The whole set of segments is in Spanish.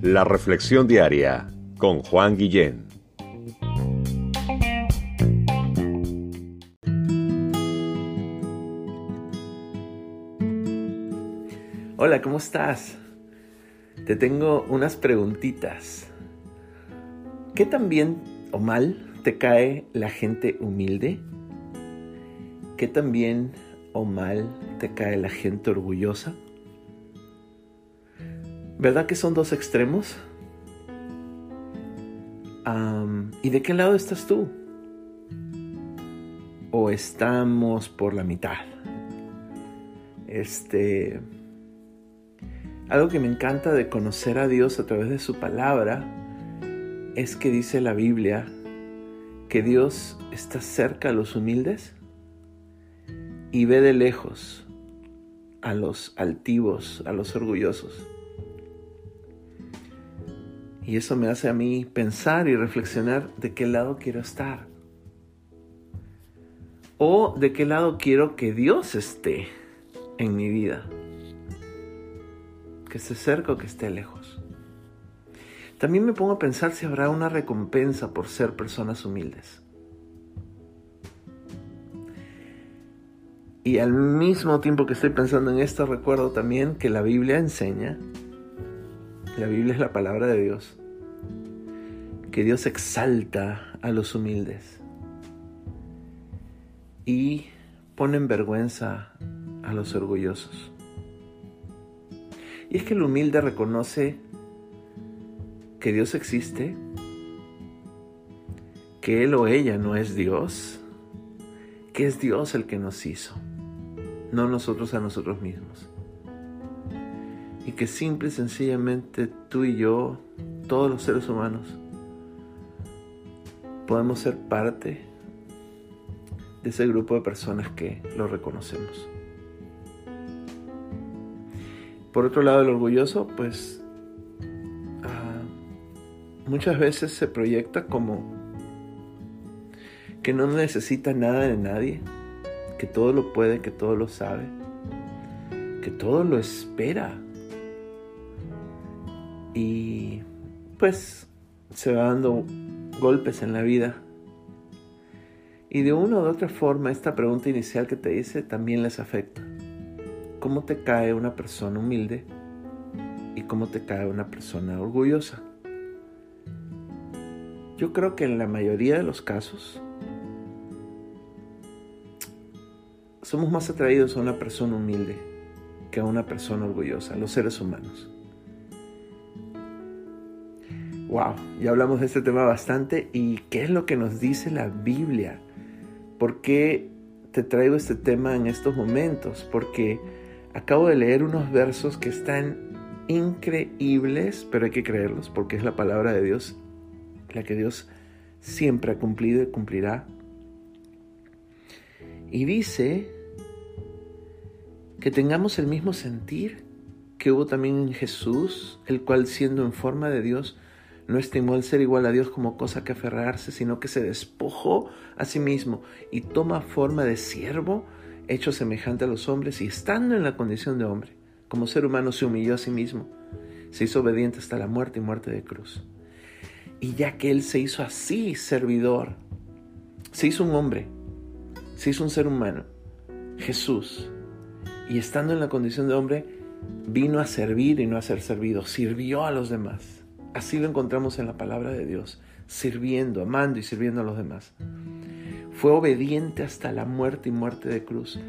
La Reflexión Diaria con Juan Guillén. Hola, ¿cómo estás? Te tengo unas preguntitas. ¿Qué tan bien o mal te cae la gente humilde? ¿Qué tan bien o mal te cae la gente orgullosa? ¿Verdad que son dos extremos? ¿Y de qué lado estás tú? ¿O estamos por la mitad? Este. Algo que me encanta de conocer a Dios a través de su palabra es que dice la Biblia que Dios está cerca a los humildes y ve de lejos a los altivos, a los orgullosos. Y eso me hace a mí pensar y reflexionar de qué lado quiero estar. O de qué lado quiero que Dios esté en mi vida. Que esté cerca o que esté lejos. También me pongo a pensar si habrá una recompensa por ser personas humildes. Y al mismo tiempo que estoy pensando en esto, recuerdo también que la Biblia enseña, la Biblia es la palabra de Dios, que Dios exalta a los humildes y pone en vergüenza a los orgullosos. Y es que el humilde reconoce que Dios existe, que él o ella no es Dios, que es Dios el que nos hizo, no nosotros a nosotros mismos. Y que simple y sencillamente tú y yo, todos los seres humanos, podemos ser parte de ese grupo de personas que lo reconocemos. Por otro lado, el orgulloso, pues ah, muchas veces se proyecta como que no necesita nada de nadie, que todo lo puede, que todo lo sabe, que todo lo espera. Y pues se va dando golpes en la vida. Y de una u otra forma esta pregunta inicial que te hice también les afecta. ¿Cómo te cae una persona humilde y cómo te cae una persona orgullosa? Yo creo que en la mayoría de los casos somos más atraídos a una persona humilde que a una persona orgullosa, los seres humanos. Wow, ya hablamos de este tema bastante y qué es lo que nos dice la Biblia. ¿Por qué te traigo este tema en estos momentos? Porque acabo de leer unos versos que están increíbles, pero hay que creerlos porque es la palabra de Dios, la que Dios siempre ha cumplido y cumplirá. Y dice que tengamos el mismo sentir que hubo también en Jesús, el cual siendo en forma de Dios, no estimó el ser igual a Dios como cosa que aferrarse, sino que se despojó a sí mismo y toma forma de siervo, hecho semejante a los hombres, y estando en la condición de hombre, como ser humano se humilló a sí mismo, se hizo obediente hasta la muerte y muerte de cruz. Y ya que Él se hizo así servidor, se hizo un hombre, se hizo un ser humano, Jesús, y estando en la condición de hombre, vino a servir y no a ser servido, sirvió a los demás Así lo encontramos en la palabra de Dios, sirviendo, amando y sirviendo a los demás. Fue obediente hasta la muerte y muerte de cruz.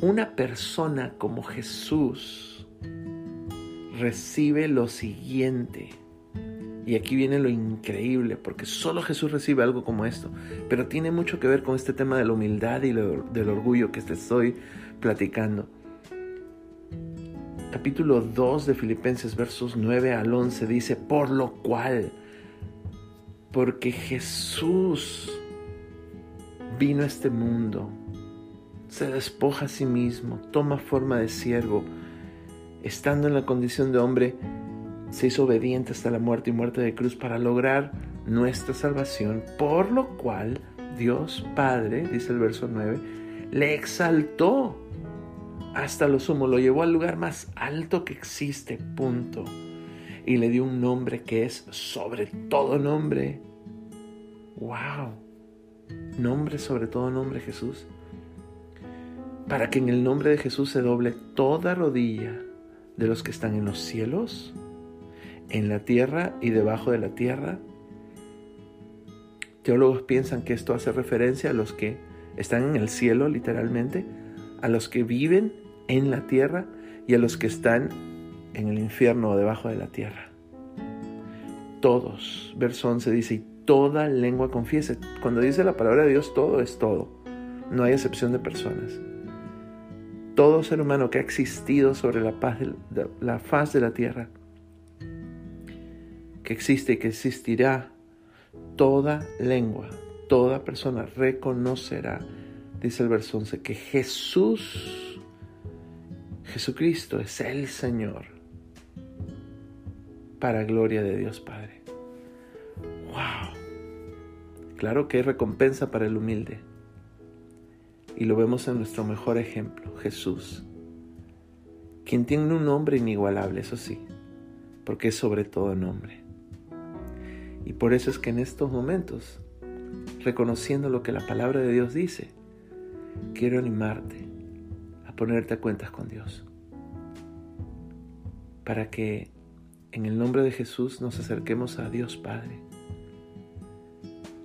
Una persona como Jesús recibe lo siguiente. Y aquí viene lo increíble, porque solo Jesús recibe algo como esto, pero tiene mucho que ver con este tema de la humildad y del orgullo que te estoy platicando capítulo 2 de Filipenses versos 9 al 11 dice, por lo cual, porque Jesús vino a este mundo, se despoja a sí mismo, toma forma de siervo, estando en la condición de hombre, se hizo obediente hasta la muerte y muerte de cruz para lograr nuestra salvación, por lo cual Dios Padre, dice el verso 9, le exaltó hasta lo sumo, lo llevó al lugar más alto que existe, punto. Y le dio un nombre que es sobre todo nombre. ¡Wow! Nombre sobre todo nombre Jesús. Para que en el nombre de Jesús se doble toda rodilla de los que están en los cielos, en la tierra y debajo de la tierra. Teólogos piensan que esto hace referencia a los que están en el cielo literalmente, a los que viven en la tierra y a los que están en el infierno o debajo de la tierra. Todos, verso 11 dice, y toda lengua confiese. Cuando dice la palabra de Dios, todo es todo. No hay excepción de personas. Todo ser humano que ha existido sobre la, la faz de la tierra, que existe y que existirá, toda lengua, toda persona reconocerá, dice el verso 11, que Jesús, Jesucristo es el Señor, para gloria de Dios Padre. ¡Wow! Claro que hay recompensa para el humilde. Y lo vemos en nuestro mejor ejemplo, Jesús, quien tiene un nombre inigualable, eso sí, porque es sobre todo nombre. Y por eso es que en estos momentos reconociendo lo que la palabra de Dios dice, quiero animarte ponerte a cuentas con Dios. Para que en el nombre de Jesús nos acerquemos a Dios Padre.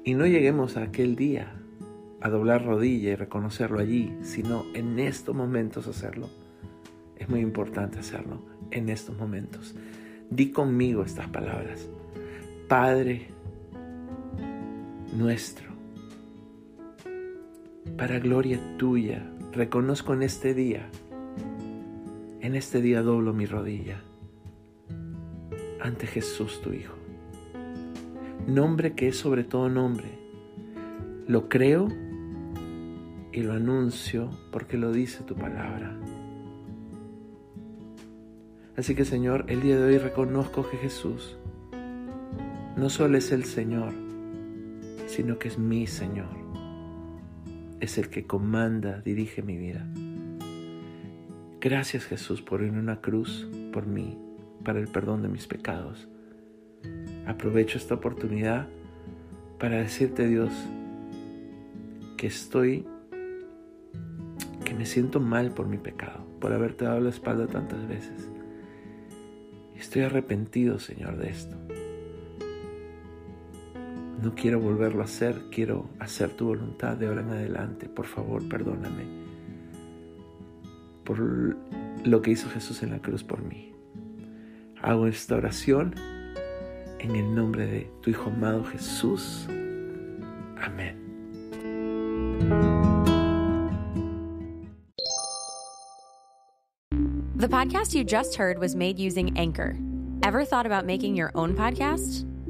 Y no lleguemos a aquel día a doblar rodilla y reconocerlo allí, sino en estos momentos hacerlo. Es muy importante hacerlo en estos momentos. Di conmigo estas palabras. Padre nuestro para gloria tuya. Reconozco en este día, en este día doblo mi rodilla ante Jesús tu Hijo. Nombre que es sobre todo nombre. Lo creo y lo anuncio porque lo dice tu palabra. Así que Señor, el día de hoy reconozco que Jesús no solo es el Señor, sino que es mi Señor es el que comanda, dirige mi vida. Gracias Jesús por en una cruz por mí, para el perdón de mis pecados. Aprovecho esta oportunidad para decirte Dios que estoy, que me siento mal por mi pecado, por haberte dado la espalda tantas veces. Estoy arrepentido, Señor, de esto. No quiero volverlo a hacer, quiero hacer tu voluntad de ahora en adelante. Por favor, perdóname por lo que hizo Jesús en la cruz por mí. Hago esta oración en el nombre de tu Hijo amado Jesús. Amén. The podcast you just heard was made using Anchor. Ever thought about making your own podcast?